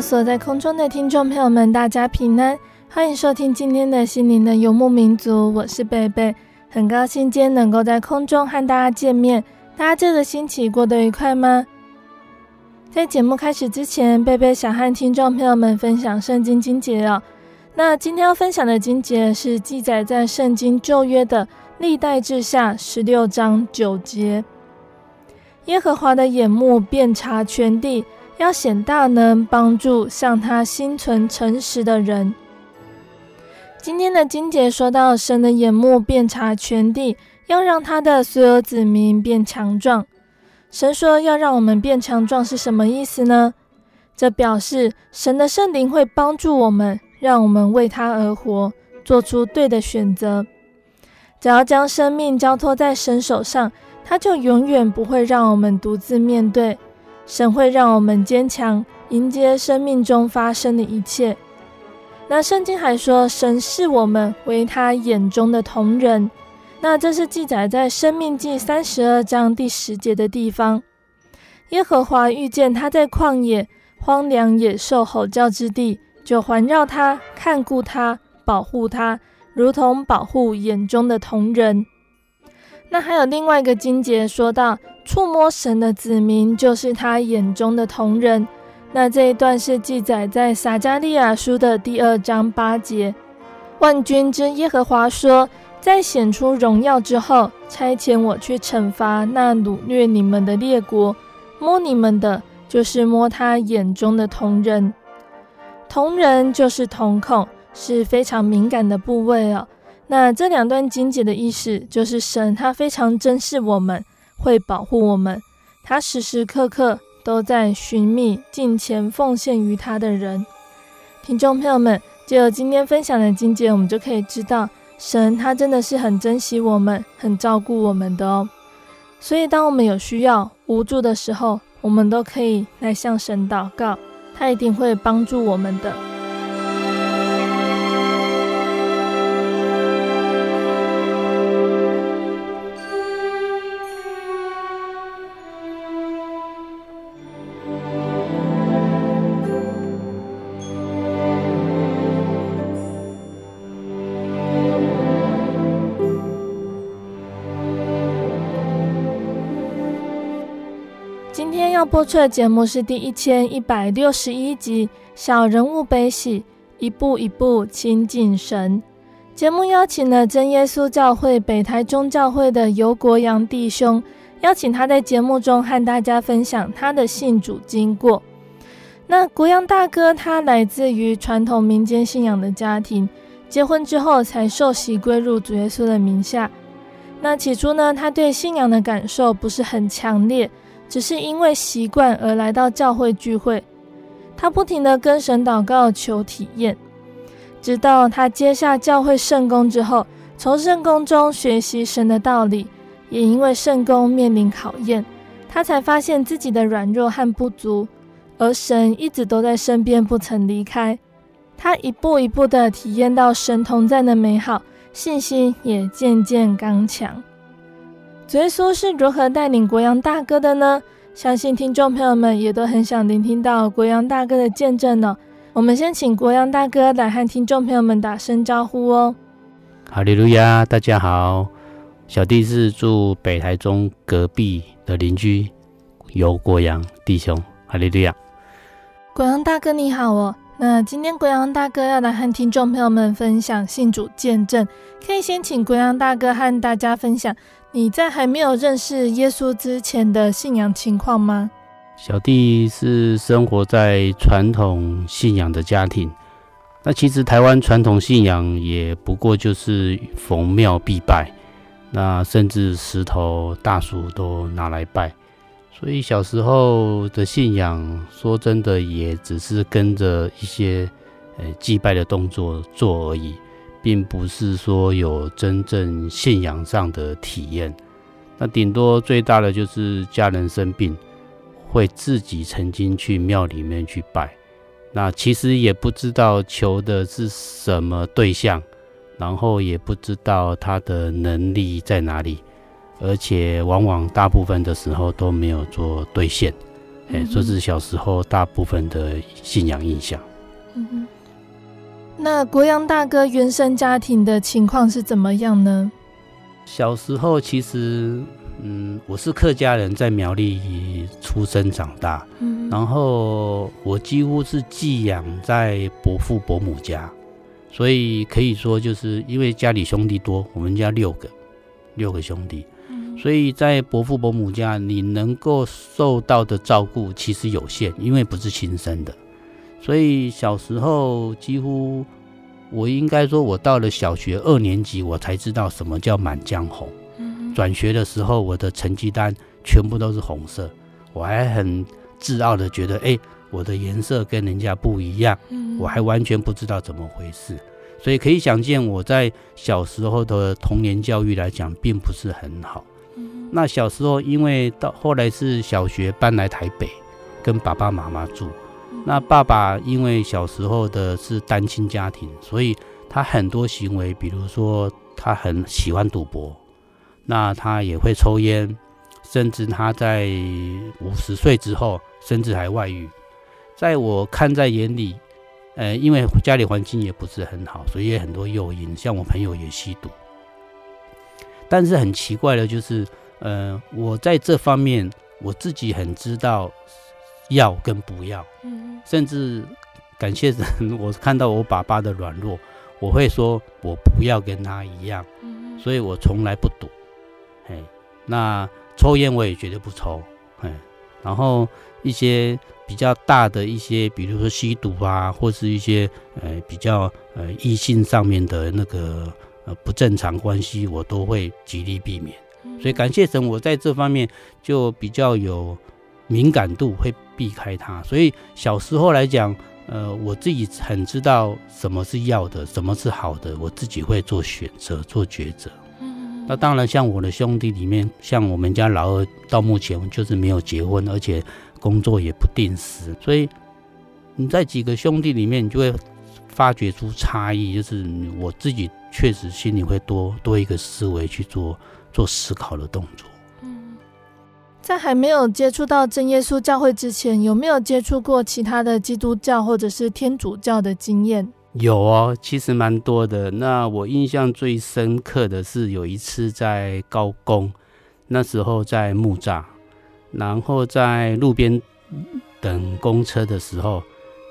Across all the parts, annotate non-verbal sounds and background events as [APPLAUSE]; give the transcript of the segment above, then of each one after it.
所在空中的听众朋友们，大家平安，欢迎收听今天的心灵的游牧民族，我是贝贝，很高兴今天能够在空中和大家见面。大家这个星期过得愉快吗？在节目开始之前，贝贝想和听众朋友们分享圣经经节哦。那今天要分享的经节是记载在圣经旧约的历代志下十六章九节。耶和华的眼目遍察全地。要显大能，帮助向他心存诚实的人。今天的金姐说到，神的眼目遍察全地，要让他的所有子民变强壮。神说要让我们变强壮是什么意思呢？这表示神的圣灵会帮助我们，让我们为他而活，做出对的选择。只要将生命交托在神手上，他就永远不会让我们独自面对。神会让我们坚强，迎接生命中发生的一切。那圣经还说，神视我们为他眼中的瞳人。那这是记载在《生命记》三十二章第十节的地方。耶和华遇见他在旷野荒凉野兽吼叫之地，就环绕他，看顾他，保护他，如同保护眼中的瞳人。那还有另外一个经节说到，触摸神的子民就是他眼中的瞳人。那这一段是记载在撒迦利亚书的第二章八节。万军之耶和华说，在显出荣耀之后，差遣我去惩罚那掳掠你们的列国，摸你们的，就是摸他眼中的瞳人。瞳人就是瞳孔，是非常敏感的部位哦。那这两段经节的意思就是，神他非常珍视我们，会保护我们，他时时刻刻都在寻觅敬虔奉献于他的人。听众朋友们，借由今天分享的经节，我们就可以知道，神他真的是很珍惜我们，很照顾我们的哦。所以，当我们有需要、无助的时候，我们都可以来向神祷告，他一定会帮助我们的。播出的节目是第一千一百六十一集《小人物悲喜》，一步一步亲近神。节目邀请了真耶稣教会北台中教会的游国阳弟兄，邀请他在节目中和大家分享他的信主经过。那国阳大哥他来自于传统民间信仰的家庭，结婚之后才受洗归入主耶稣的名下。那起初呢，他对信仰的感受不是很强烈。只是因为习惯而来到教会聚会，他不停地跟神祷告求体验，直到他接下教会圣工之后，从圣工中学习神的道理，也因为圣工面临考验，他才发现自己的软弱和不足，而神一直都在身边，不曾离开。他一步一步地体验到神同在的美好，信心也渐渐刚强。主耶稣是如何带领国阳大哥的呢？相信听众朋友们也都很想聆听到国阳大哥的见证呢。我们先请国阳大哥来和听众朋友们打声招呼哦。哈利路亚，大家好，小弟是住北台中隔壁的邻居，游国阳弟兄，哈利路亚。国阳大哥你好哦。那今天国阳大哥要来和听众朋友们分享信主见证，可以先请国阳大哥和大家分享你在还没有认识耶稣之前的信仰情况吗？小弟是生活在传统信仰的家庭，那其实台湾传统信仰也不过就是逢庙必拜，那甚至石头大树都拿来拜。所以小时候的信仰，说真的，也只是跟着一些呃祭拜的动作做而已，并不是说有真正信仰上的体验。那顶多最大的就是家人生病，会自己曾经去庙里面去拜。那其实也不知道求的是什么对象，然后也不知道他的能力在哪里。而且往往大部分的时候都没有做兑现，哎、这是小时候大部分的信仰印象。嗯哼，那国阳大哥原生家庭的情况是怎么样呢？小时候其实，嗯，我是客家人，在苗栗出生长大，嗯，然后我几乎是寄养在伯父伯母家，所以可以说就是因为家里兄弟多，我们家六个，六个兄弟。所以在伯父伯母家，你能够受到的照顾其实有限，因为不是亲生的。所以小时候几乎，我应该说，我到了小学二年级，我才知道什么叫《满江红》。转学的时候，我的成绩单全部都是红色，我还很自傲的觉得，哎，我的颜色跟人家不一样。我还完全不知道怎么回事。所以可以想见，我在小时候的童年教育来讲，并不是很好。那小时候，因为到后来是小学搬来台北，跟爸爸妈妈住。那爸爸因为小时候的是单亲家庭，所以他很多行为，比如说他很喜欢赌博，那他也会抽烟，甚至他在五十岁之后，甚至还外遇。在我看在眼里，呃，因为家里环境也不是很好，所以也很多诱因，像我朋友也吸毒。但是很奇怪的就是。呃，我在这方面我自己很知道要跟不要，嗯，甚至感谢神，我看到我爸爸的软弱，我会说我不要跟他一样，嗯，所以我从来不赌，哎，那抽烟我也绝对不抽，哎，然后一些比较大的一些，比如说吸毒啊，或是一些呃比较呃异性上面的那个呃不正常关系，我都会极力避免。所以感谢神，我在这方面就比较有敏感度，会避开它。所以小时候来讲，呃，我自己很知道什么是要的，什么是好的，我自己会做选择、做抉择。嗯。那当然，像我的兄弟里面，像我们家老二，到目前就是没有结婚，而且工作也不定时。所以你在几个兄弟里面，你就会发掘出差异，就是我自己确实心里会多多一个思维去做。做思考的动作。嗯，在还没有接触到真耶稣教会之前，有没有接触过其他的基督教或者是天主教的经验？有哦，其实蛮多的。那我印象最深刻的是有一次在高工，那时候在木栅，然后在路边等公车的时候，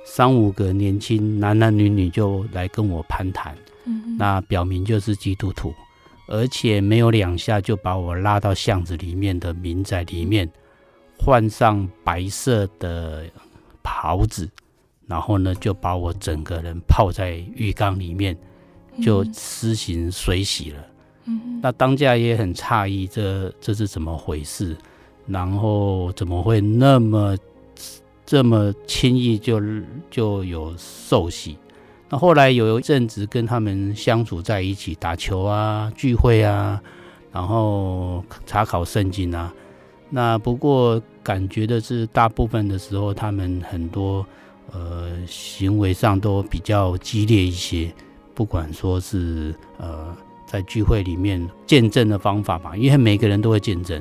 三五个年轻男男女女就来跟我攀谈，嗯，那表明就是基督徒。而且没有两下就把我拉到巷子里面的民宅里面，换上白色的袍子，然后呢就把我整个人泡在浴缸里面，就施行水洗了。嗯，那当家也很诧异，这这是怎么回事？然后怎么会那么这么轻易就就有受洗？那后来有一阵子跟他们相处在一起，打球啊、聚会啊，然后查考圣经啊。那不过感觉的是，大部分的时候他们很多呃行为上都比较激烈一些，不管说是呃在聚会里面见证的方法吧，因为每个人都会见证，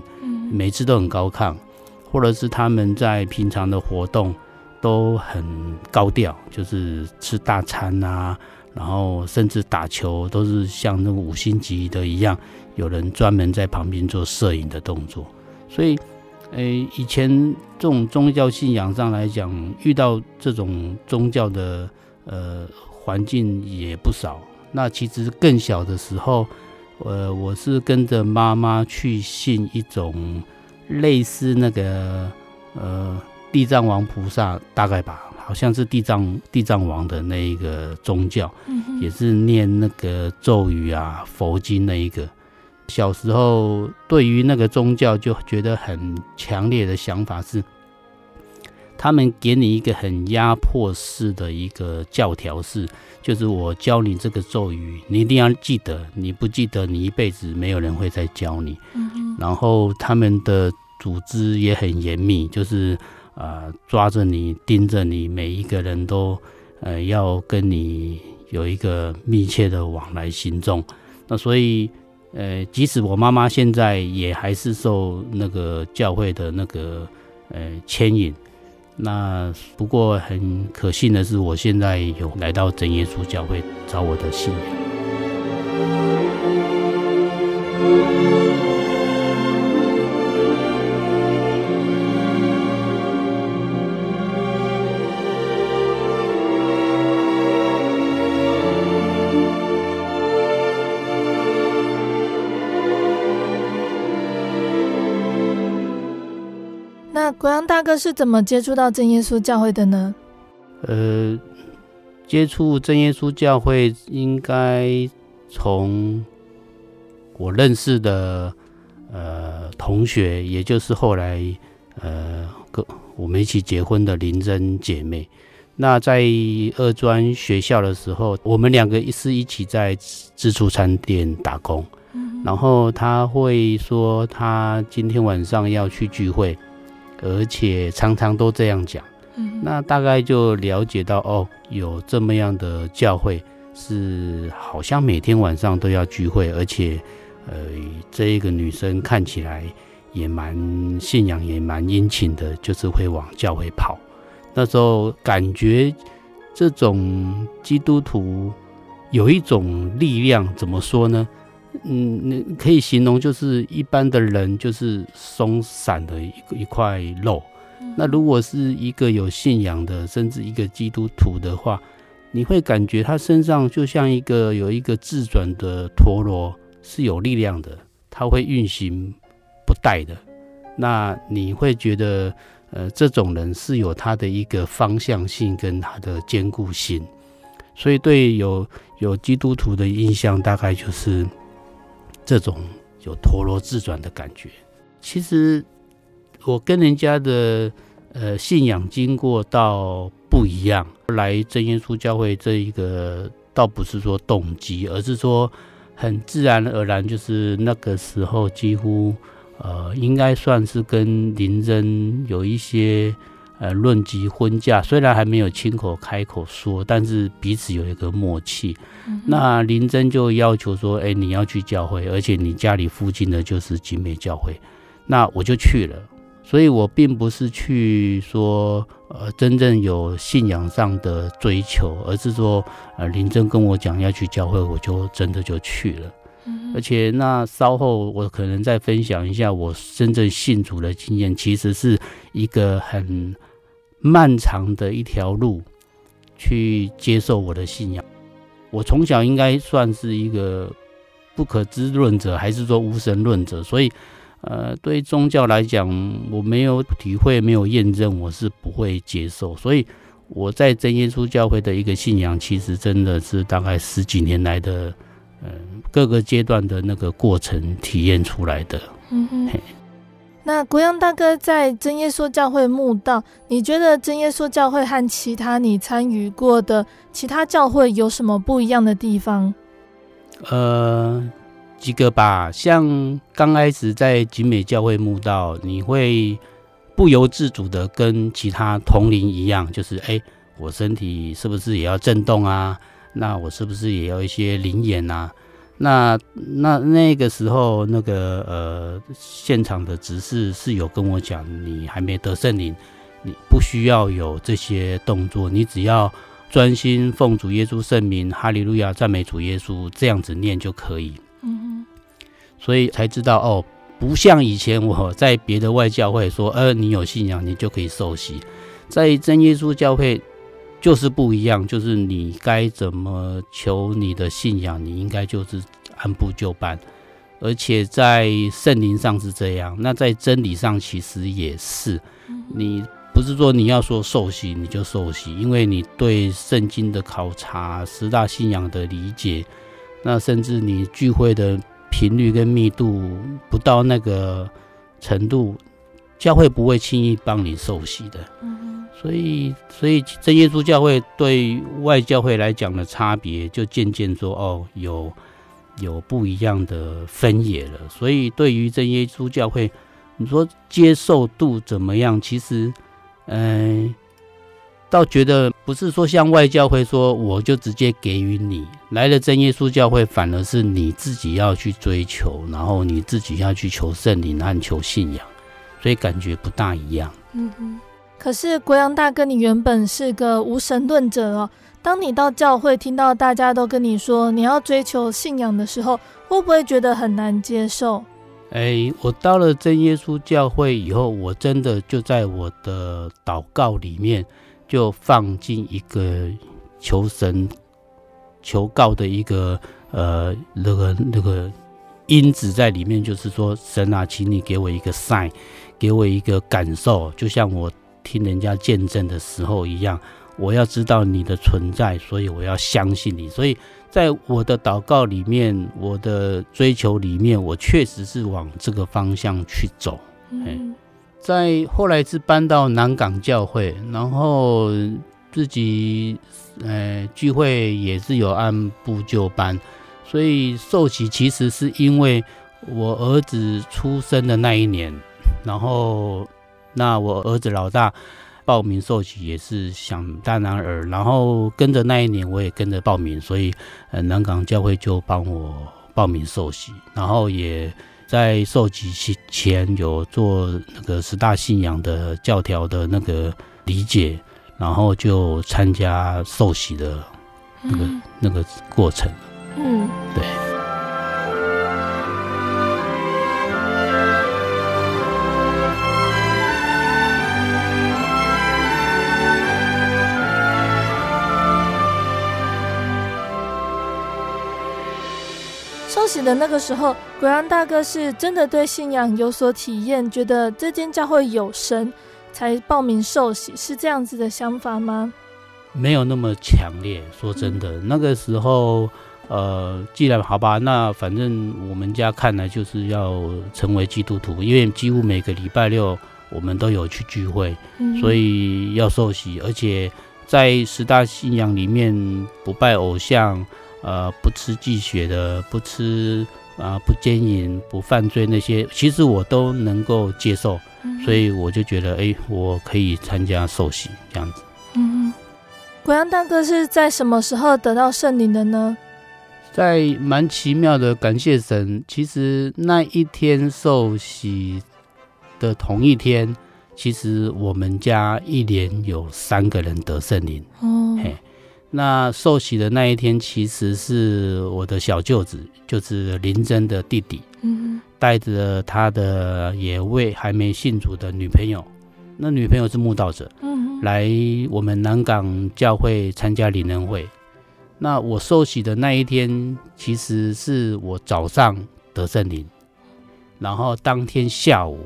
每次都很高亢，或者是他们在平常的活动都很高调，就是吃大餐啊，然后甚至打球都是像那个五星级的一样，有人专门在旁边做摄影的动作。所以，诶，以前这种宗教信仰上来讲，遇到这种宗教的呃环境也不少。那其实更小的时候，呃，我是跟着妈妈去信一种类似那个呃地藏王菩萨，大概吧，好像是地藏地藏王的那一个宗教，嗯、也是念那个咒语啊佛经那一个。小时候对于那个宗教就觉得很强烈的想法是。他们给你一个很压迫式的一个教条式，就是我教你这个咒语，你一定要记得，你不记得，你一辈子没有人会再教你。嗯。然后他们的组织也很严密，就是呃抓着你，盯着你，每一个人都呃要跟你有一个密切的往来行踪。那所以呃，即使我妈妈现在也还是受那个教会的那个呃牵引。那不过很可幸的是，我现在有来到真耶稣教会找我的信仰。国阳大哥是怎么接触到真耶稣教会的呢？呃，接触真耶稣教会应该从我认识的呃同学，也就是后来呃跟我们一起结婚的林珍姐妹。那在二专学校的时候，我们两个是一起在自助餐店打工。然后他会说他今天晚上要去聚会。而且常常都这样讲，嗯，那大概就了解到哦，有这么样的教会是好像每天晚上都要聚会，而且，呃，这一个女生看起来也蛮信仰，也蛮殷勤的，就是会往教会跑。那时候感觉这种基督徒有一种力量，怎么说呢？嗯，你可以形容就是一般的人就是松散的一一块肉。那如果是一个有信仰的，甚至一个基督徒的话，你会感觉他身上就像一个有一个自转的陀螺，是有力量的，他会运行不怠的。那你会觉得，呃，这种人是有他的一个方向性跟他的坚固性。所以对有有基督徒的印象，大概就是。这种有陀螺自转的感觉，其实我跟人家的呃信仰经过倒不一样。来真耶稣教会这一个倒不是说动机，而是说很自然而然，就是那个时候几乎呃应该算是跟林真有一些。呃，论及婚嫁，虽然还没有亲口开口说，但是彼此有一个默契。嗯、那林真就要求说：“哎、欸，你要去教会，而且你家里附近的就是景美教会。”那我就去了。所以我并不是去说呃真正有信仰上的追求，而是说呃林真跟我讲要去教会，我就真的就去了。嗯、而且那稍后我可能再分享一下我真正信主的经验，其实是一个很。漫长的一条路，去接受我的信仰。我从小应该算是一个不可知论者，还是说无神论者？所以，呃，对宗教来讲，我没有体会，没有验证，我是不会接受。所以，我在真耶稣教会的一个信仰，其实真的是大概十几年来的，呃，各个阶段的那个过程体验出来的。嗯哼。那国阳大哥在真耶稣教会慕道，你觉得真耶稣教会和其他你参与过的其他教会有什么不一样的地方？呃，几个吧。像刚开始在景美教会慕道，你会不由自主的跟其他同龄一样，就是哎，我身体是不是也要震动啊？那我是不是也要一些灵验啊？那那那个时候，那个呃，现场的执事是有跟我讲，你还没得圣灵，你不需要有这些动作，你只要专心奉主耶稣圣名，哈利路亚，赞美主耶稣，这样子念就可以。嗯哼，所以才知道哦，不像以前我在别的外教会说，呃，你有信仰，你就可以受洗，在真耶稣教会。就是不一样，就是你该怎么求你的信仰，你应该就是按部就班，而且在圣灵上是这样，那在真理上其实也是。你不是说你要说受洗你就受洗，因为你对圣经的考察、十大信仰的理解，那甚至你聚会的频率跟密度不到那个程度，教会不会轻易帮你受洗的。所以，所以真耶稣教会对外教会来讲的差别，就渐渐说哦，有有不一样的分野了。所以，对于真耶稣教会，你说接受度怎么样？其实，嗯、倒觉得不是说像外教会说，我就直接给予你来了真耶稣教会，反而是你自己要去追求，然后你自己要去求圣灵和求信仰，所以感觉不大一样。嗯嗯。可是国阳大哥，你原本是个无神论者哦。当你到教会听到大家都跟你说你要追求信仰的时候，会不会觉得很难接受？哎，我到了真耶稣教会以后，我真的就在我的祷告里面就放进一个求神求告的一个呃那个那个因子在里面，就是说神啊，请你给我一个 sign，给我一个感受，就像我。听人家见证的时候一样，我要知道你的存在，所以我要相信你。所以在我的祷告里面，我的追求里面，我确实是往这个方向去走。嗯，在后来是搬到南港教会，然后自己呃聚会也是有按部就班，所以受洗其实是因为我儿子出生的那一年，然后。那我儿子老大报名受洗也是想当然尔，然后跟着那一年我也跟着报名，所以呃南港教会就帮我报名受洗，然后也在受洗前有做那个十大信仰的教条的那个理解，然后就参加受洗的那个、嗯、那个过程。嗯，对。受洗的那个时候，国阳大哥是真的对信仰有所体验，觉得这间教会有神，才报名受洗，是这样子的想法吗？没有那么强烈。说真的，嗯、那个时候，呃，既然好吧，那反正我们家看来就是要成为基督徒，因为几乎每个礼拜六我们都有去聚会，嗯、所以要受洗，而且在十大信仰里面不拜偶像。呃，不吃忌血的，不吃啊、呃，不奸淫，不犯罪那些，其实我都能够接受，嗯、所以我就觉得，哎，我可以参加受洗这样子。嗯，国阳大哥是在什么时候得到圣灵的呢？在蛮奇妙的，感谢神。其实那一天受洗的同一天，其实我们家一连有三个人得圣灵。哦，嘿。那受洗的那一天，其实是我的小舅子，就是林真的弟弟，嗯，带着他的也未还没信主的女朋友，那女朋友是慕道者，嗯，来我们南港教会参加灵恩会。那我受洗的那一天，其实是我早上得圣灵，然后当天下午，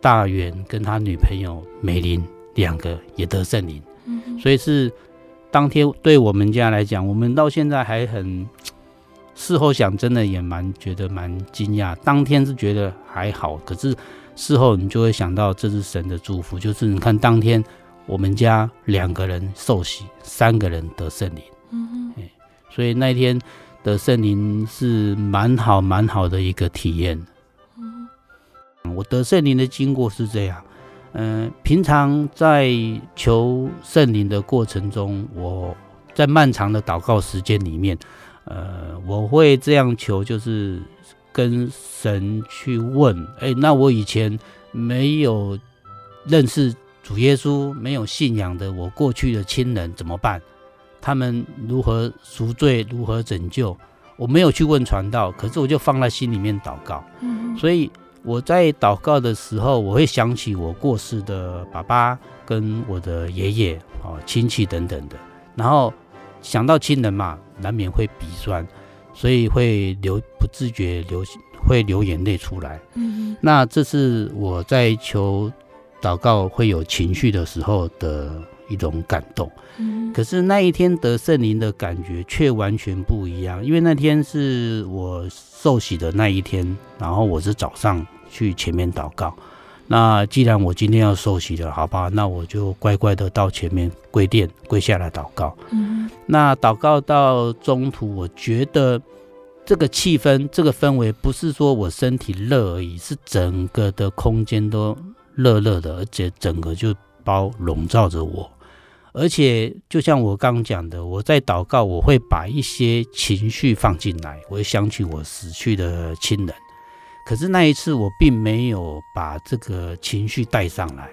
大元跟他女朋友美玲两个也得圣灵，嗯，所以是。当天对我们家来讲，我们到现在还很事后想，真的也蛮觉得蛮惊讶。当天是觉得还好，可是事后你就会想到这是神的祝福。就是你看当天我们家两个人受洗，三个人得圣灵，嗯哼，所以那一天得圣灵是蛮好蛮好的一个体验。嗯，我得圣灵的经过是这样。嗯、呃，平常在求圣灵的过程中，我在漫长的祷告时间里面，呃，我会这样求，就是跟神去问，哎，那我以前没有认识主耶稣，没有信仰的我过去的亲人怎么办？他们如何赎罪？如何拯救？我没有去问传道，可是我就放在心里面祷告。嗯，所以我在祷告的时候，我会想起我过世的爸爸跟我的爷爷啊、亲戚等等的，然后。想到亲人嘛，难免会鼻酸，所以会流不自觉流会流眼泪出来。嗯，那这是我在求祷告会有情绪的时候的一种感动。嗯，可是那一天得圣灵的感觉却完全不一样，因为那天是我受洗的那一天，然后我是早上去前面祷告。那既然我今天要受洗了，好吧，那我就乖乖的到前面跪垫跪下来祷告。嗯，那祷告到中途，我觉得这个气氛、这个氛围，不是说我身体热而已，是整个的空间都热热的，而且整个就包笼罩着我。而且就像我刚讲的，我在祷告，我会把一些情绪放进来，我会想起我死去的亲人。可是那一次我并没有把这个情绪带上来，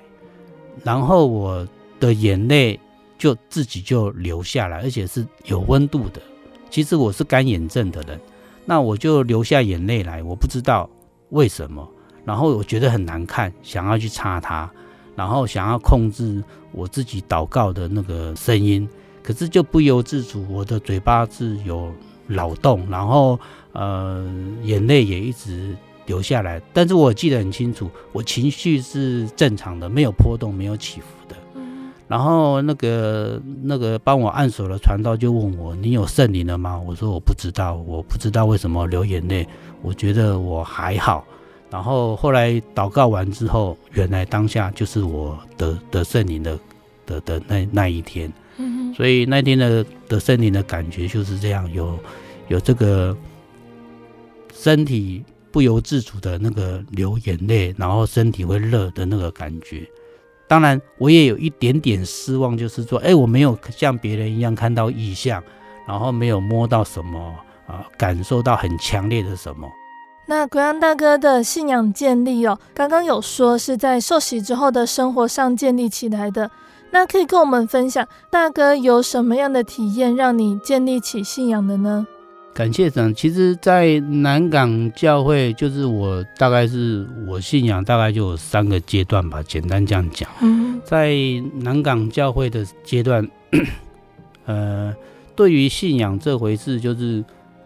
然后我的眼泪就自己就流下来，而且是有温度的。其实我是干眼症的人，那我就流下眼泪来，我不知道为什么。然后我觉得很难看，想要去擦它，然后想要控制我自己祷告的那个声音，可是就不由自主，我的嘴巴是有扰动，然后呃眼泪也一直。流下来，但是我记得很清楚，我情绪是正常的，没有波动，没有起伏的。嗯。然后那个那个帮我按手的传道就问我：“你有圣灵了吗？”我说：“我不知道，我不知道为什么流眼泪。我觉得我还好。”然后后来祷告完之后，原来当下就是我得得圣灵的的的那那一天。嗯。所以那天的得圣灵的感觉就是这样，有有这个身体。不由自主的那个流眼泪，然后身体会热的那个感觉。当然，我也有一点点失望，就是说，哎，我没有像别人一样看到异象，然后没有摸到什么啊，感受到很强烈的什么。那国阳大哥的信仰建立哦，刚刚有说是在受洗之后的生活上建立起来的。那可以跟我们分享，大哥有什么样的体验，让你建立起信仰的呢？感谢神。其实，在南港教会，就是我大概是我信仰大概就有三个阶段吧，简单这样讲。嗯，在南港教会的阶段，呃，对于信仰这回事，就是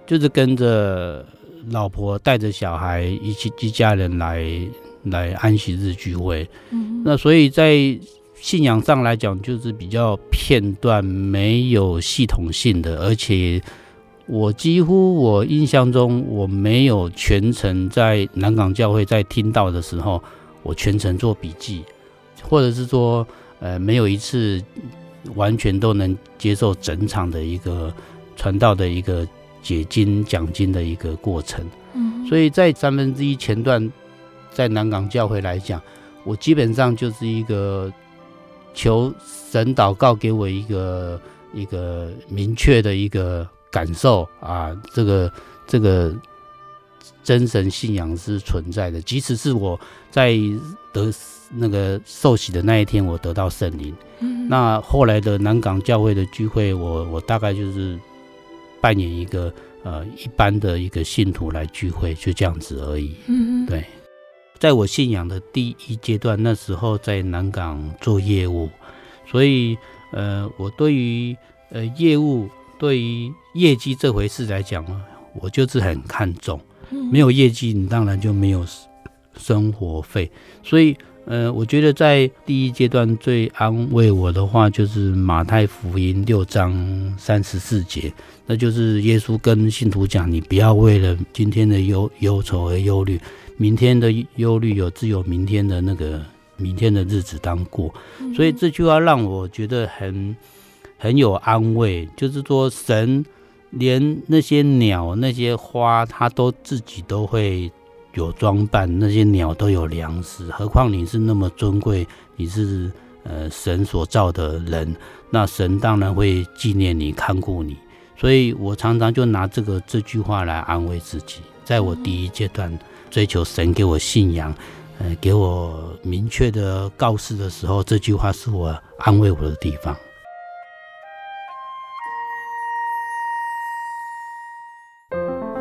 就是跟着老婆带着小孩一起一家人来来安息日聚会。嗯，那所以在信仰上来讲，就是比较片段，没有系统性的，而且。我几乎我印象中我没有全程在南港教会在听到的时候，我全程做笔记，或者是说，呃，没有一次完全都能接受整场的一个传道的一个解金讲经的一个过程。嗯，所以在三分之一前段，在南港教会来讲，我基本上就是一个求神祷告给我一个一个明确的一个。感受啊，这个这个真神信仰是存在的，即使是我在得那个受洗的那一天，我得到圣灵。嗯，那后来的南港教会的聚会，我我大概就是扮演一个呃一般的一个信徒来聚会，就这样子而已。嗯，对，在我信仰的第一阶段，那时候在南港做业务，所以呃，我对于呃业务。对于业绩这回事来讲呢，我就是很看重。没有业绩，你当然就没有生活费。所以，呃，我觉得在第一阶段最安慰我的话，就是马太福音六章三十四节，那就是耶稣跟信徒讲：“你不要为了今天的忧忧愁而忧虑，明天的忧虑有自有明天的那个明天的日子当过。”所以这句话让我觉得很。很有安慰，就是说神连那些鸟、那些花，他都自己都会有装扮，那些鸟都有粮食，何况你是那么尊贵，你是呃神所造的人，那神当然会纪念你、看顾你。所以我常常就拿这个这句话来安慰自己。在我第一阶段追求神给我信仰，呃，给我明确的告示的时候，这句话是我安慰我的地方。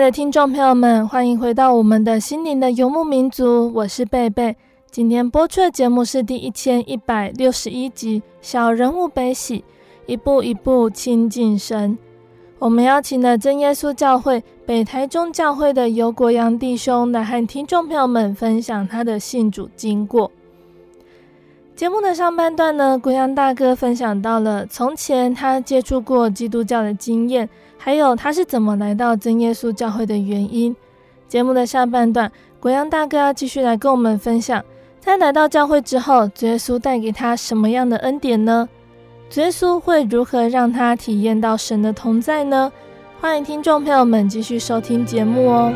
的听众朋友们，欢迎回到我们的心灵的游牧民族，我是贝贝。今天播出的节目是第一千一百六十一集《小人物悲喜》，一步一步亲近神。我们邀请了真耶稣教会北台中教会的游国阳弟兄来和听众朋友们分享他的信主经过。节目的上半段呢，国阳大哥分享到了从前他接触过基督教的经验。还有他是怎么来到真耶稣教会的原因。节目的下半段，国阳大哥要继续来跟我们分享，在来到教会之后，主耶稣带给他什么样的恩典呢？主耶稣会如何让他体验到神的同在呢？欢迎听众朋友们继续收听节目哦。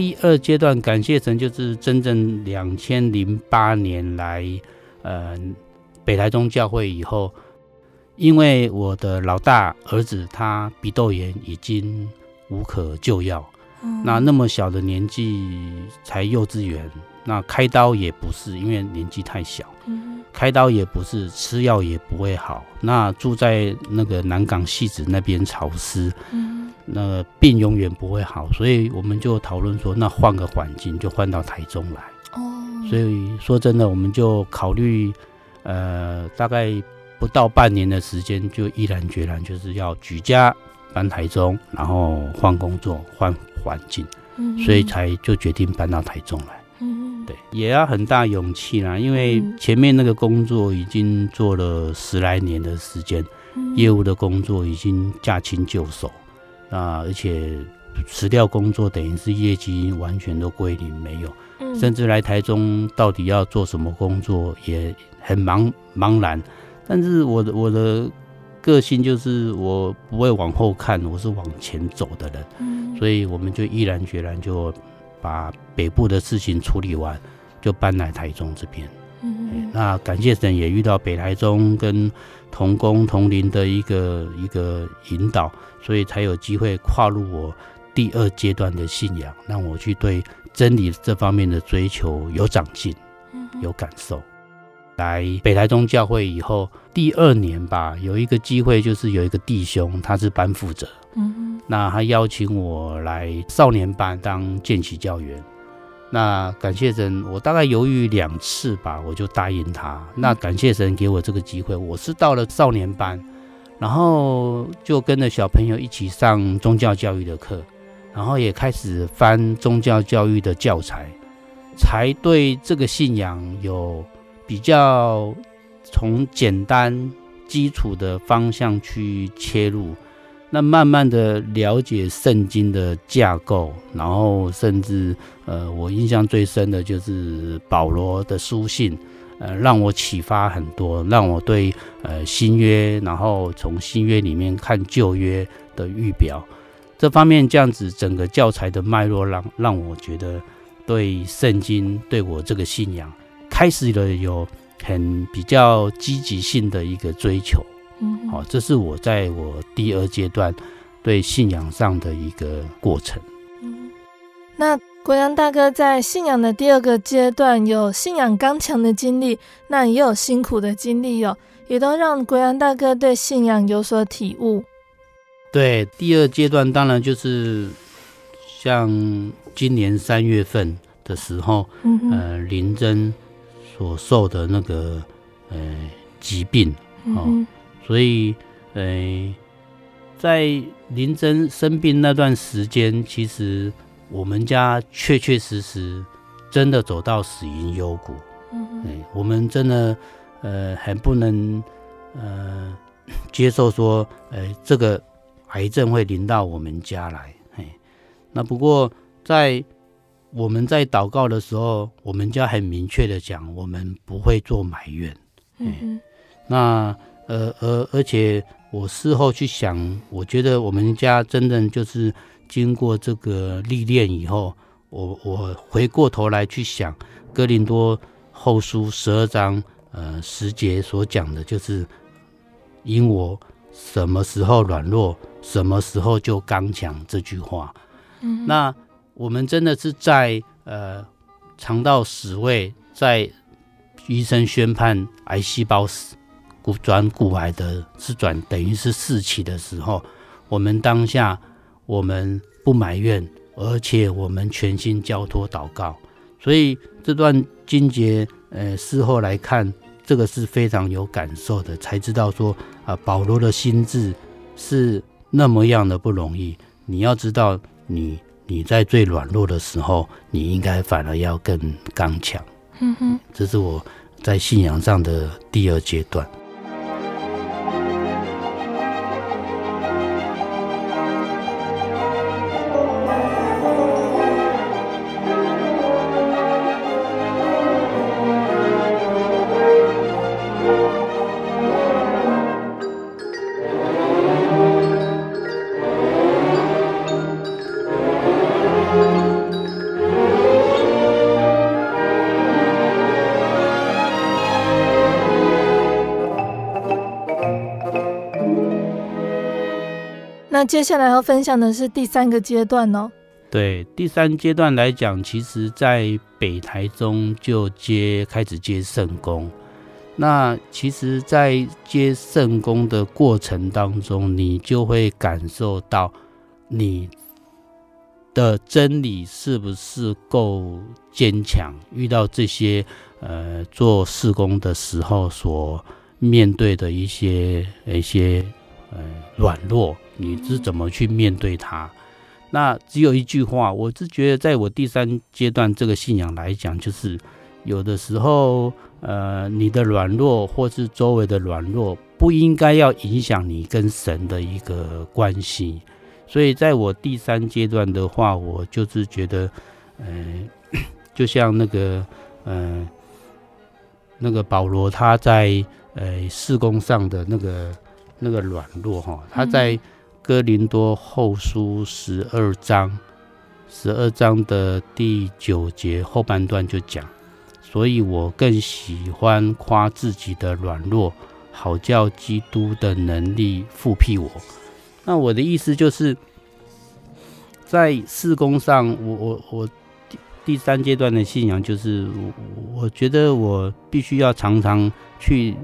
第二阶段感谢神，就是真正两千零八年来，呃，北台中教会以后，因为我的老大儿子他鼻窦炎已经无可救药，嗯、那那么小的年纪才幼稚园，那开刀也不是，因为年纪太小，嗯、开刀也不是，吃药也不会好。那住在那个南港戏子那边潮湿。嗯那病永远不会好，所以我们就讨论说，那换个环境，就换到台中来。哦，所以说真的，我们就考虑，呃，大概不到半年的时间，就毅然决然就是要举家搬台中，然后换工作、换环境，嗯，所以才就决定搬到台中来。嗯，对，也要很大勇气啦，因为前面那个工作已经做了十来年的时间，业务的工作已经驾轻就熟。啊，而且辞掉工作，等于是业绩完全都归零，没有，嗯、甚至来台中到底要做什么工作也很茫茫然。但是我的我的个性就是我不会往后看，我是往前走的人，嗯、所以我们就毅然决然就把北部的事情处理完，就搬来台中这边。嗯，那感谢神也遇到北台中跟同工同龄的一个一个引导，所以才有机会跨入我第二阶段的信仰，让我去对真理这方面的追求有长进，有感受。来北台中教会以后，第二年吧，有一个机会，就是有一个弟兄，他是班负责，嗯，那他邀请我来少年班当见习教员。那感谢神，我大概犹豫两次吧，我就答应他。那感谢神给我这个机会，我是到了少年班，然后就跟着小朋友一起上宗教教育的课，然后也开始翻宗教教育的教材。才对这个信仰有比较从简单基础的方向去切入。那慢慢的了解圣经的架构，然后甚至呃，我印象最深的就是保罗的书信，呃，让我启发很多，让我对呃新约，然后从新约里面看旧约的预表，这方面这样子整个教材的脉络让，让我觉得对圣经对我这个信仰开始了有很比较积极性的一个追求。嗯，好，这是我在我第二阶段对信仰上的一个过程。嗯，那国阳大哥在信仰的第二个阶段有信仰刚强的经历，那也有辛苦的经历哦，也都让国阳大哥对信仰有所体悟。对，第二阶段当然就是像今年三月份的时候，嗯、呃，林真所受的那个呃疾病，哦。嗯所以，呃，在林珍生病那段时间，其实我们家确确实实真的走到死因幽谷。嗯，哎，我们真的，呃，很不能，呃，[COUGHS] 接受说，呃，这个癌症会临到我们家来。哎，那不过在我们在祷告的时候，我们家很明确的讲，我们不会做埋怨。嗯，那。呃，而而且我事后去想，我觉得我们家真的就是经过这个历练以后，我我回过头来去想，哥林多后书十二章呃十节所讲的，就是因我什么时候软弱，什么时候就刚强这句话。嗯，那我们真的是在呃尝到死味，在医生宣判癌细胞死。骨转骨癌的是转等于是四期的时候，我们当下我们不埋怨，而且我们全心交托祷告。所以这段经节，呃，事后来看，这个是非常有感受的，才知道说啊，保罗的心智是那么样的不容易。你要知道你，你你在最软弱的时候，你应该反而要更刚强。嗯哼，这是我在信仰上的第二阶段。接下来要分享的是第三个阶段哦。对，第三阶段来讲，其实在北台中就接开始接圣工。那其实，在接圣工的过程当中，你就会感受到你的真理是不是够坚强。遇到这些呃做事工的时候所面对的一些一些呃软弱。你是怎么去面对它？那只有一句话，我是觉得，在我第三阶段这个信仰来讲，就是有的时候，呃，你的软弱或是周围的软弱，不应该要影响你跟神的一个关系。所以，在我第三阶段的话，我就是觉得，呃，[COUGHS] 就像那个，呃，那个保罗他在呃事工上的那个那个软弱哈，他在。哥林多后书十二章，十二章的第九节后半段就讲，所以我更喜欢夸自己的软弱，好叫基督的能力复辟我。那我的意思就是，在事工上，我我我第第三阶段的信仰就是，我觉得我必须要常常去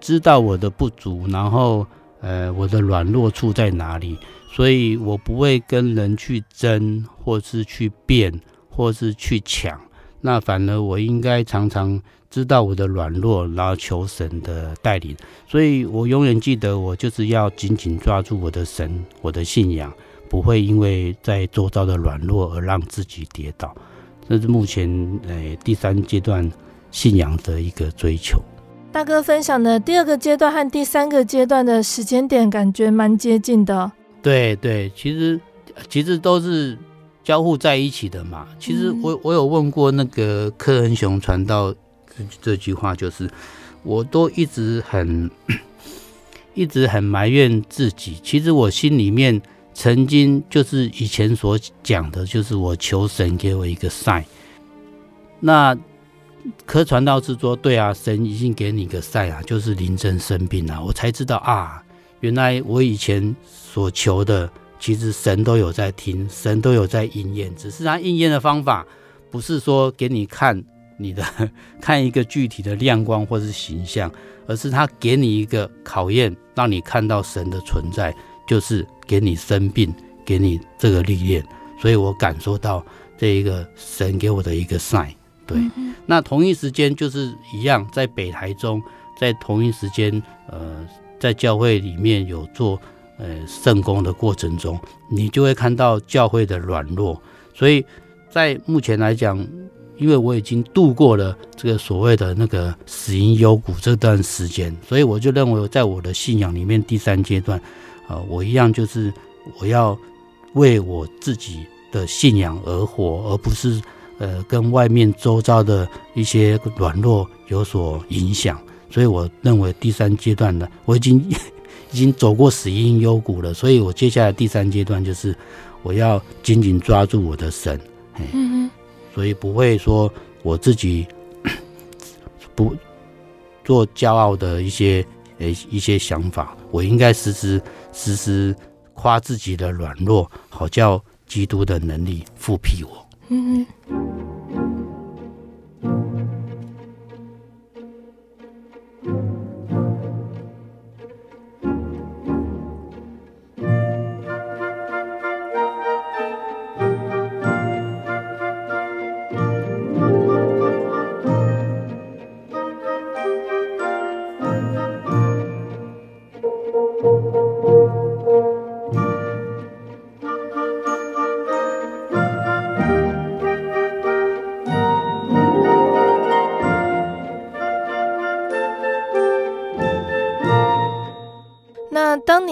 知道我的不足，然后。呃，我的软弱处在哪里？所以我不会跟人去争，或是去辩，或是去抢。那反而我应该常常知道我的软弱，然后求神的带领。所以我永远记得，我就是要紧紧抓住我的神，我的信仰，不会因为在周遭的软弱而让自己跌倒。这是目前诶、第三阶段信仰的一个追求。大哥分享的第二个阶段和第三个阶段的时间点，感觉蛮接近的。对对，其实其实都是交互在一起的嘛。其实我我有问过那个柯恩雄传道这这句话，就是我都一直很 [COUGHS] 一直很埋怨自己。其实我心里面曾经就是以前所讲的，就是我求神给我一个 sign。那柯传道是说，对啊，神已经给你一个 sign 啊，就是林真生病了，我才知道啊，原来我以前所求的，其实神都有在听，神都有在应验，只是他应验的方法，不是说给你看你的 [LAUGHS] 看一个具体的亮光或是形象，而是他给你一个考验，让你看到神的存在，就是给你生病，给你这个历练，所以我感受到这一个神给我的一个 sign。对，那同一时间就是一样，在北台中，在同一时间，呃，在教会里面有做呃圣工的过程中，你就会看到教会的软弱。所以在目前来讲，因为我已经度过了这个所谓的那个死因幽谷这段时间，所以我就认为，在我的信仰里面，第三阶段，呃，我一样就是我要为我自己的信仰而活，而不是。呃，跟外面周遭的一些软弱有所影响，所以我认为第三阶段的我已经 [LAUGHS] 已经走过死荫幽谷了，所以我接下来第三阶段就是我要紧紧抓住我的神，嗯哼，所以不会说我自己 [COUGHS] 不做骄傲的一些呃一些想法，我应该时时时时夸自己的软弱，好叫基督的能力复辟我。嗯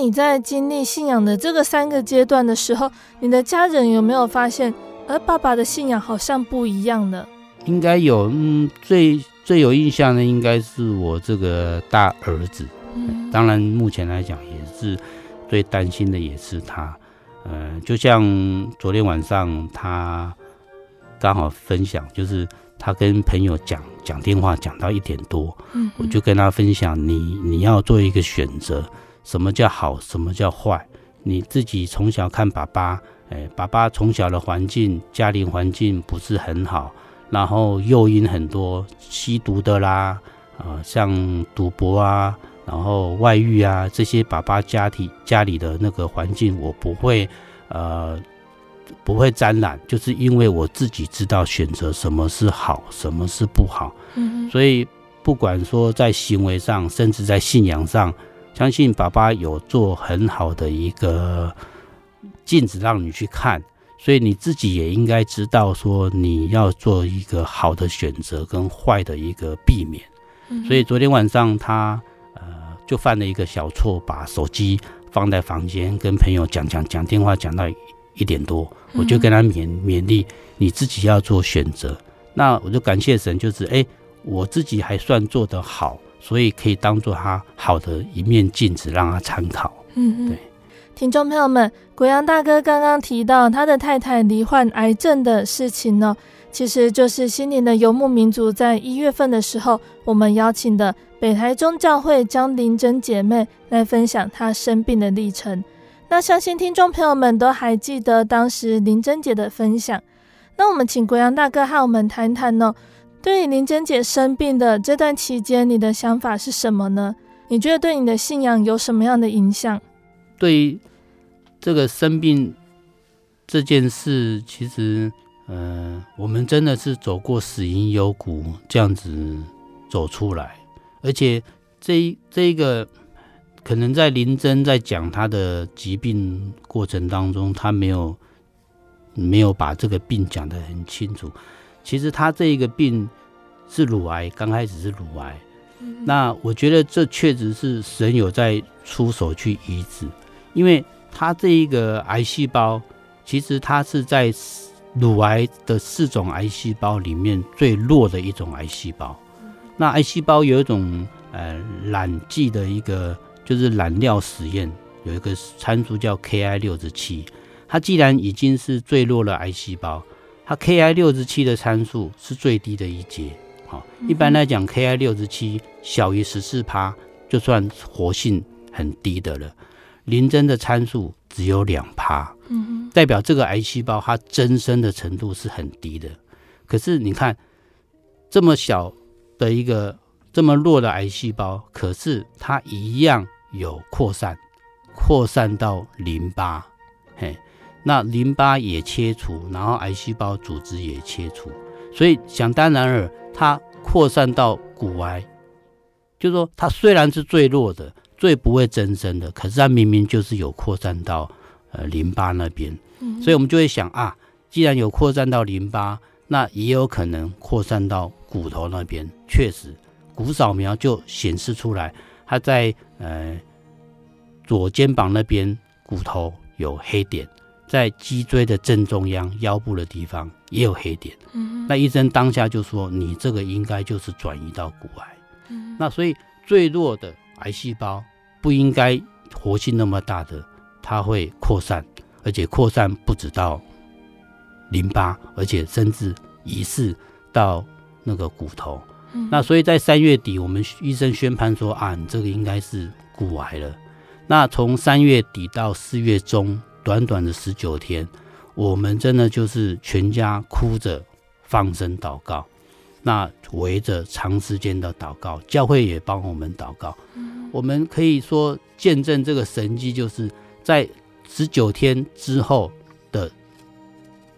你在经历信仰的这个三个阶段的时候，你的家人有没有发现，而爸爸的信仰好像不一样呢？应该有，嗯，最最有印象的应该是我这个大儿子。嗯，当然目前来讲也是最担心的也是他。呃，就像昨天晚上他刚好分享，就是他跟朋友讲讲电话讲到一点多，嗯，我就跟他分享，你你要做一个选择。什么叫好？什么叫坏？你自己从小看爸爸，哎，爸爸从小的环境、家庭环境不是很好，然后诱因很多，吸毒的啦，啊、呃，像赌博啊，然后外遇啊，这些爸爸家庭家里的那个环境，我不会，呃，不会沾染，就是因为我自己知道选择什么是好，什么是不好，嗯，所以不管说在行为上，甚至在信仰上。相信爸爸有做很好的一个镜子让你去看，所以你自己也应该知道说你要做一个好的选择跟坏的一个避免。所以昨天晚上他呃就犯了一个小错，把手机放在房间跟朋友讲讲讲电话讲到一点多，我就跟他勉勉励你自己要做选择。那我就感谢神，就是哎我自己还算做得好。所以可以当做他好的一面镜子，让他参考。嗯，对。听众朋友们，国阳大哥刚刚提到他的太太罹患癌症的事情呢，其实就是心灵的游牧民族在一月份的时候，我们邀请的北台中教会张玲珍姐妹来分享她生病的历程。那相信听众朋友们都还记得当时林珍姐的分享。那我们请国阳大哥和我们谈谈呢。对于玲珍姐生病的这段期间，你的想法是什么呢？你觉得对你的信仰有什么样的影响？对于这个生病这件事，其实，呃，我们真的是走过死因幽谷这样子走出来，而且这这一个可能在林珍在讲她的疾病过程当中，她没有没有把这个病讲得很清楚。其实他这一个病是乳癌，刚开始是乳癌。那我觉得这确实是神有在出手去医治，因为他这一个癌细胞，其实它是在乳癌的四种癌细胞里面最弱的一种癌细胞。那癌细胞有一种呃染剂的一个就是染料实验，有一个参数叫 Ki 六十七，它既然已经是最弱的癌细胞，它 Ki 六十七的参数是最低的一阶。好，一般来讲，Ki 六十七小于十四趴，就算活性很低的了。林真的参数只有两趴，嗯，代表这个癌细胞它增生的程度是很低的。可是你看，这么小的一个这么弱的癌细胞，可是它一样有扩散，扩散到淋巴，嘿，那淋巴也切除，然后癌细胞组织也切除。所以想当然尔，它扩散到骨癌，就是说它虽然是最弱的、最不会增生的，可是它明明就是有扩散到呃淋巴那边。所以我们就会想啊，既然有扩散到淋巴，那也有可能扩散到骨头那边。确实，骨扫描就显示出来，它在呃左肩膀那边骨头有黑点。在脊椎的正中央腰部的地方也有黑点，嗯，那医生当下就说，你这个应该就是转移到骨癌，嗯，那所以最弱的癌细胞不应该活性那么大的，它会扩散，而且扩散不止到淋巴，而且甚至疑似到那个骨头，嗯，那所以在三月底我们医生宣判说啊，你这个应该是骨癌了，那从三月底到四月中。短短的十九天，我们真的就是全家哭着放声祷告，那围着长时间的祷告，教会也帮我们祷告。我们可以说见证这个神迹，就是在十九天之后的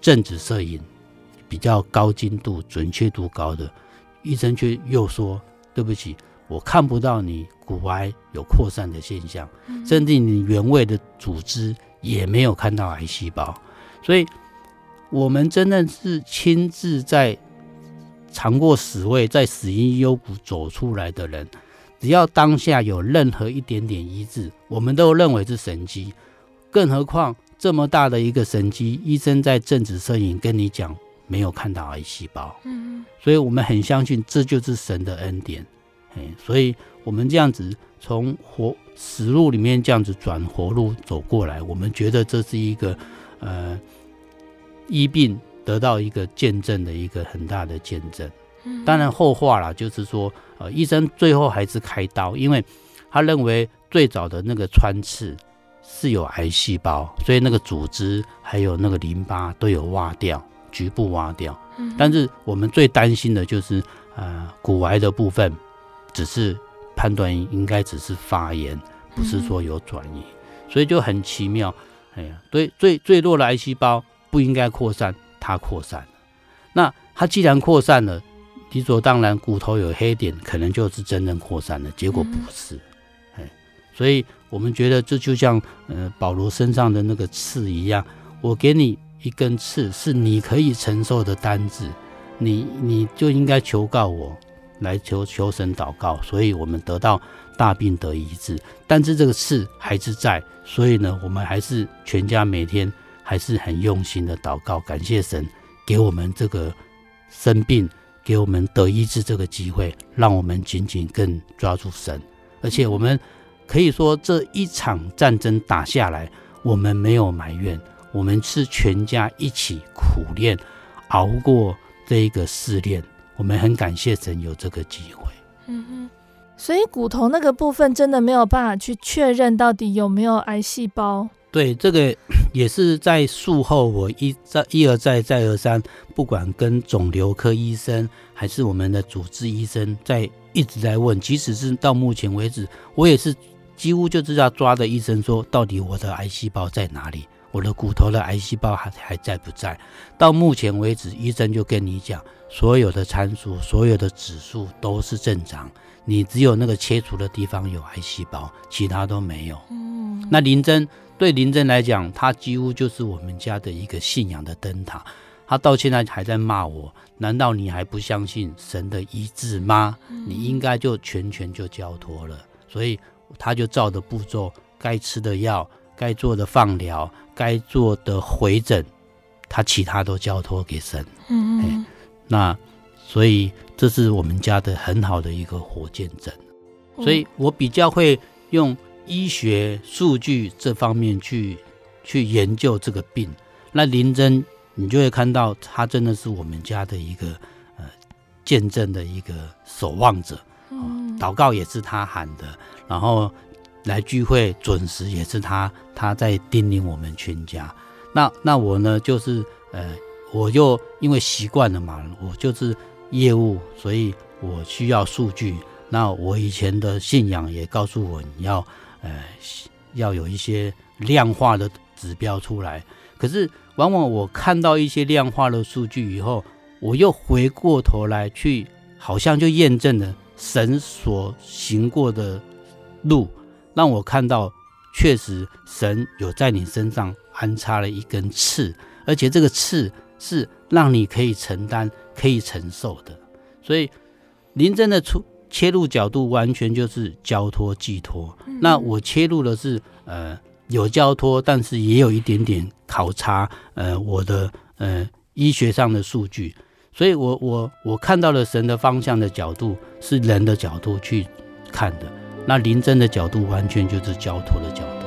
正子摄影，比较高精度、准确度高的，医生却又说：“对不起，我看不到你骨癌有扩散的现象，甚至你原位的组织。”也没有看到癌细胞，所以我们真的是亲自在尝过死味，在死因幽谷走出来的人，只要当下有任何一点点医治，我们都认为是神迹。更何况这么大的一个神迹，医生在正子摄影跟你讲没有看到癌细胞，嗯，所以我们很相信这就是神的恩典，所以我们这样子从活。死路里面这样子转活路走过来，我们觉得这是一个呃医病得到一个见证的一个很大的见证。当然后话了，就是说呃医生最后还是开刀，因为他认为最早的那个穿刺是有癌细胞，所以那个组织还有那个淋巴都有挖掉，局部挖掉。但是我们最担心的就是呃骨癌的部分，只是。判断应该只是发炎，不是说有转移，所以就很奇妙。哎呀，对，最最弱的癌细胞不应该扩散，它扩散了。那它既然扩散了，理所当然骨头有黑点，可能就是真正扩散了。结果不是，哎，所以我们觉得这就像呃保罗身上的那个刺一样，我给你一根刺，是你可以承受的单子，你你就应该求告我。来求求神祷告，所以我们得到大病得医治，但是这个刺还是在，所以呢，我们还是全家每天还是很用心的祷告，感谢神给我们这个生病，给我们得医治这个机会，让我们紧紧更抓住神，而且我们可以说这一场战争打下来，我们没有埋怨，我们是全家一起苦练，熬过这一个试炼。我们很感谢神有这个机会，嗯哼，所以骨头那个部分真的没有办法去确认到底有没有癌细胞。对，这个也是在术后，我一再一而再再而三，不管跟肿瘤科医生还是我们的主治医生，在一直在问，即使是到目前为止，我也是几乎就知道抓的医生说，到底我的癌细胞在哪里？我的骨头的癌细胞还还在不在？到目前为止，医生就跟你讲，所有的参数、所有的指数都是正常，你只有那个切除的地方有癌细胞，其他都没有。嗯，那林真对林真来讲，他几乎就是我们家的一个信仰的灯塔。他到现在还在骂我，难道你还不相信神的医治吗？你应该就全权就交托了。所以他就照着步骤，该吃的药，该做的放疗，该做的回诊，他其他都交托给神。嗯嗯。那所以这是我们家的很好的一个活见证。所以我比较会用医学数据这方面去去研究这个病。那林真。你就会看到他真的是我们家的一个呃见证的一个守望者，嗯，祷告也是他喊的，然后来聚会准时也是他他在叮咛我们全家。那那我呢，就是呃，我就因为习惯了嘛，我就是业务，所以我需要数据。那我以前的信仰也告诉我，你要呃要有一些量化的指标出来。可是，往往我看到一些量化的数据以后，我又回过头来去，好像就验证了神所行过的路，让我看到，确实神有在你身上安插了一根刺，而且这个刺是让你可以承担、可以承受的。所以，林真的出切入角度完全就是交托、寄托。那我切入的是，呃。有交托，但是也有一点点考察，呃，我的呃医学上的数据，所以我我我看到了神的方向的角度是人的角度去看的，那林真的角度完全就是交托的角度。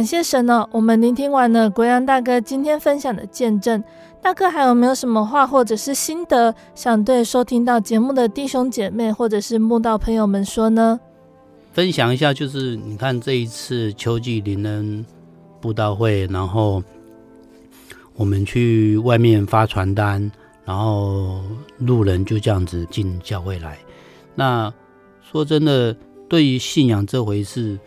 感谢神哦！我们聆听完了国阳大哥今天分享的见证，大哥还有没有什么话或者是心得，想对收听到节目的弟兄姐妹或者是慕道朋友们说呢？分享一下，就是你看这一次秋季灵恩布道会，然后我们去外面发传单，然后路人就这样子进教会来。那说真的，对于信仰这回事，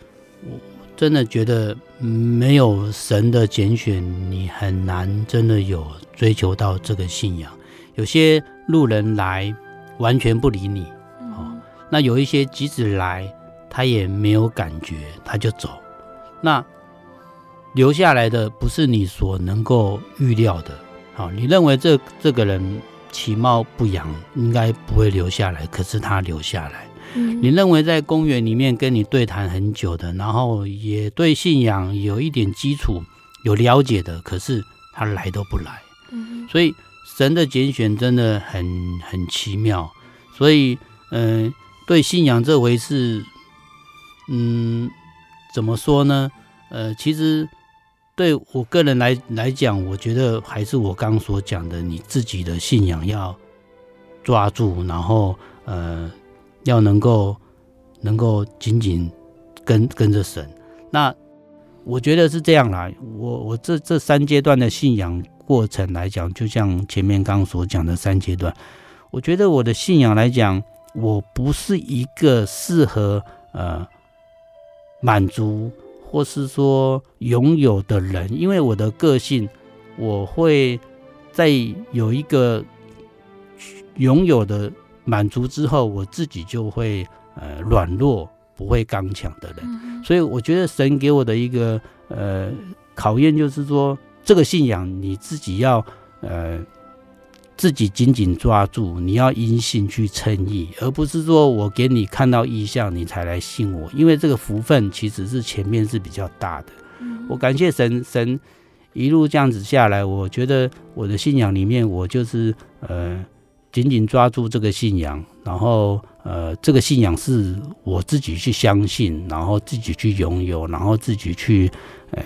我真的觉得。没有神的拣选，你很难真的有追求到这个信仰。有些路人来完全不理你，哦，那有一些即使来他也没有感觉，他就走。那留下来的不是你所能够预料的。好，你认为这这个人其貌不扬，应该不会留下来，可是他留下来。你认为在公园里面跟你对谈很久的，然后也对信仰有一点基础、有了解的，可是他来都不来。所以神的拣选真的很很奇妙。所以，嗯、呃，对信仰这回事，嗯，怎么说呢？呃，其实对我个人来来讲，我觉得还是我刚所讲的，你自己的信仰要抓住，然后，呃。要能够能够紧紧跟跟着神，那我觉得是这样啦。我我这这三阶段的信仰过程来讲，就像前面刚刚所讲的三阶段，我觉得我的信仰来讲，我不是一个适合呃满足或是说拥有的人，因为我的个性，我会在有一个拥有的。满足之后，我自己就会呃软弱，不会刚强的人。嗯。所以我觉得神给我的一个呃考验，就是说这个信仰你自己要呃自己紧紧抓住，你要因信去称义，而不是说我给你看到意象你才来信我。因为这个福分其实是前面是比较大的。嗯。我感谢神，神一路这样子下来，我觉得我的信仰里面，我就是呃。紧紧抓住这个信仰，然后呃，这个信仰是我自己去相信，然后自己去拥有，然后自己去呃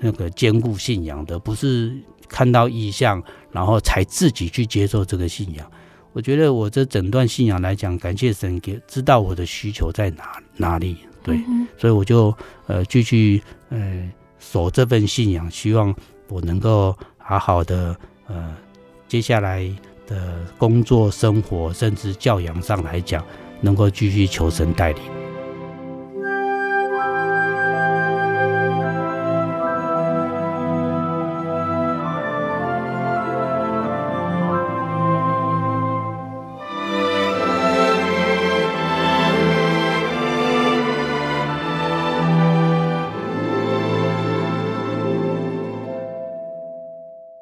那个坚固信仰的，不是看到意象，然后才自己去接受这个信仰。我觉得我这整段信仰来讲，感谢神给知道我的需求在哪哪里，对，嗯、所以我就呃继续呃守这份信仰，希望我能够好好的呃接下来。的工作生活，甚至教养上来讲，能够继续求神带领。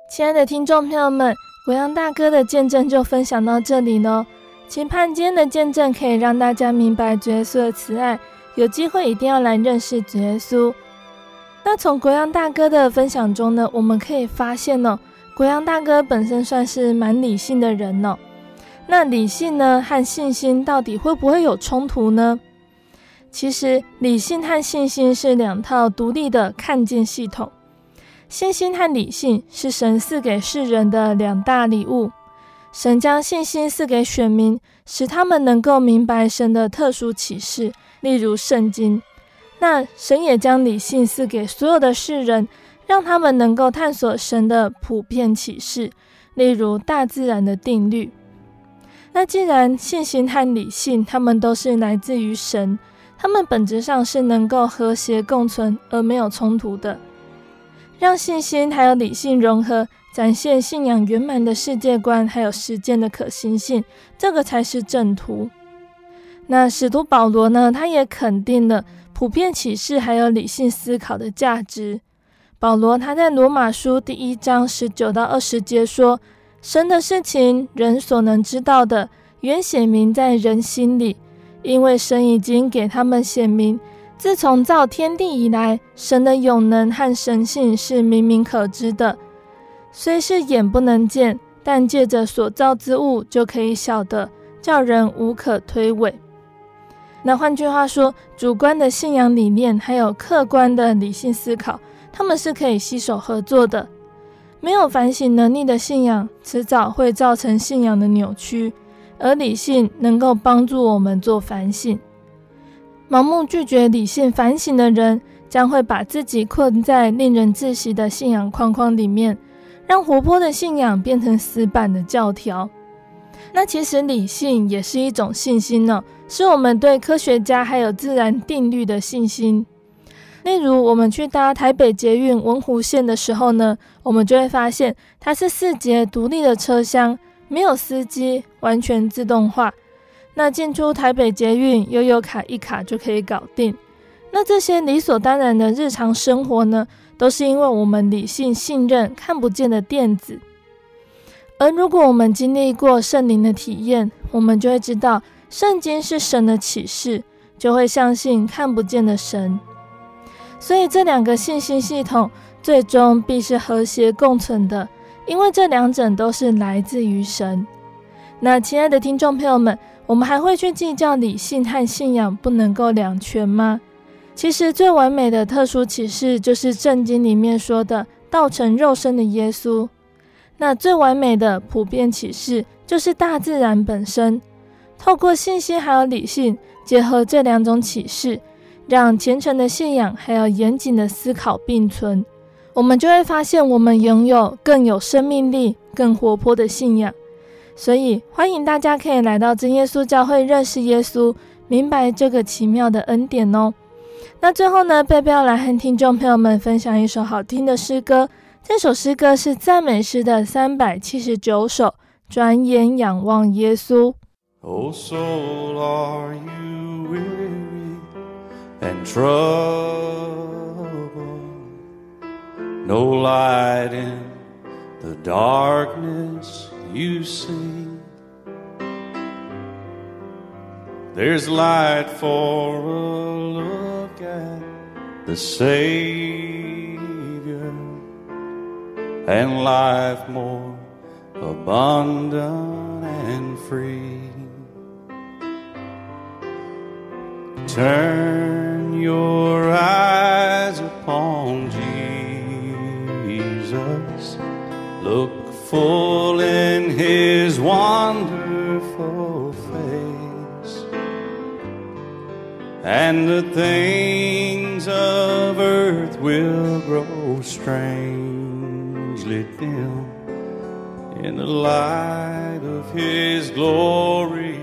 亲爱的听众朋友们。国阳大哥的见证就分享到这里喽。期盼今天的见证可以让大家明白主耶稣的慈爱，有机会一定要来认识主耶稣。那从国阳大哥的分享中呢，我们可以发现呢，国阳大哥本身算是蛮理性的人呢。那理性呢和信心到底会不会有冲突呢？其实理性和信心是两套独立的看见系统。信心和理性是神赐给世人的两大礼物。神将信心赐给选民，使他们能够明白神的特殊启示，例如圣经。那神也将理性赐给所有的世人，让他们能够探索神的普遍启示，例如大自然的定律。那既然信心和理性，他们都是来自于神，他们本质上是能够和谐共存而没有冲突的。让信心还有理性融合，展现信仰圆满的世界观，还有实践的可行性，这个才是正途。那使徒保罗呢？他也肯定了普遍启示还有理性思考的价值。保罗他在罗马书第一章十九到二十节说：“神的事情，人所能知道的，原显明在人心里，因为神已经给他们显明。”自从造天地以来，神的永能和神性是明明可知的，虽是眼不能见，但借着所造之物就可以晓得，叫人无可推诿。那换句话说，主观的信仰理念还有客观的理性思考，他们是可以携手合作的。没有反省能力的信仰，迟早会造成信仰的扭曲，而理性能够帮助我们做反省。盲目拒绝理性反省的人，将会把自己困在令人窒息的信仰框框里面，让活泼的信仰变成死板的教条。那其实理性也是一种信心呢，是我们对科学家还有自然定律的信心。例如，我们去搭台北捷运文湖线的时候呢，我们就会发现它是四节独立的车厢，没有司机，完全自动化。那进出台北捷运，悠游卡一卡就可以搞定。那这些理所当然的日常生活呢，都是因为我们理性信任看不见的电子。而如果我们经历过圣灵的体验，我们就会知道，圣经是神的启示，就会相信看不见的神。所以这两个信心系统最终必是和谐共存的，因为这两者都是来自于神。那亲爱的听众朋友们，我们还会去计较理性和信仰不能够两全吗？其实最完美的特殊启示就是圣经里面说的道成肉身的耶稣。那最完美的普遍启示就是大自然本身。透过信心还有理性结合这两种启示，让虔诚的信仰还有严谨的思考并存，我们就会发现我们拥有更有生命力、更活泼的信仰。所以，欢迎大家可以来到真耶稣教会认识耶稣，明白这个奇妙的恩典哦。那最后呢，贝贝要来和听众朋友们分享一首好听的诗歌。这首诗歌是赞美诗的三百七十九首，转眼仰望耶稣。Oh soul, are you weary and troubled? No light in the darkness you see. There's light for a look at the Savior and life more abundant and free. Turn your eyes upon Jesus. Look full in his wonderful face, and the things of earth will grow strangely dim in the light of his glory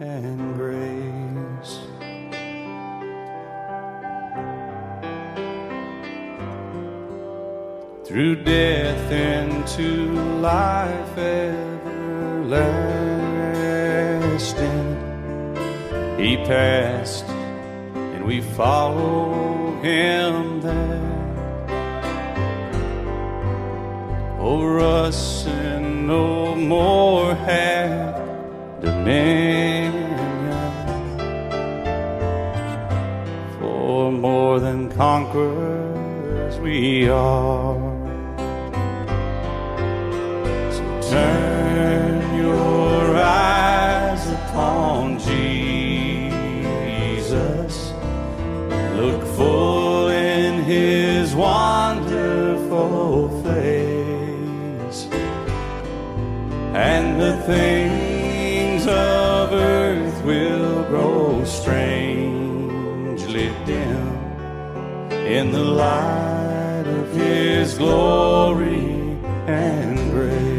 and Through death into life everlasting, he passed, and we follow him there. over us and no more have dominion. For more than conquerors we are. Turn your eyes upon Jesus. Look full in his wonderful face. And the things of earth will grow strangely dim in the light of his glory and grace.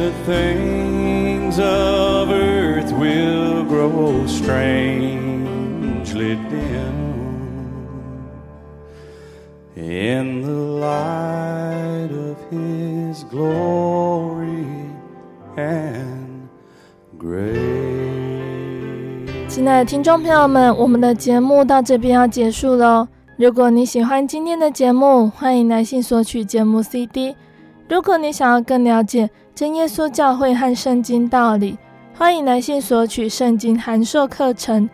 The things of earth will grow strangely dim in the light of his glory and grace. 亲爱的听众朋友们，我们的节目到这边要结束喽。如果你喜欢今天的节目，欢迎来信索取节目 CD。如果你想要更了解真耶稣教会和圣经道理，欢迎来信索取圣经函授课程。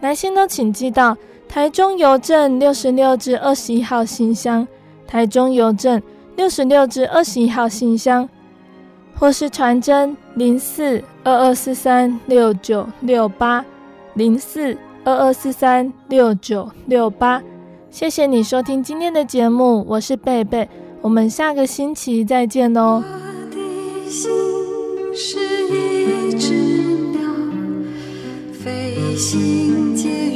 来信都请寄到台中邮政六十六至二十一号信箱，台中邮政六十六至二十一号信箱，或是传真零四二二四三六九六八零四二二四三六九六八。谢谢你收听今天的节目，我是贝贝，我们下个星期再见哦。心是一只鸟，飞行介于黄昏。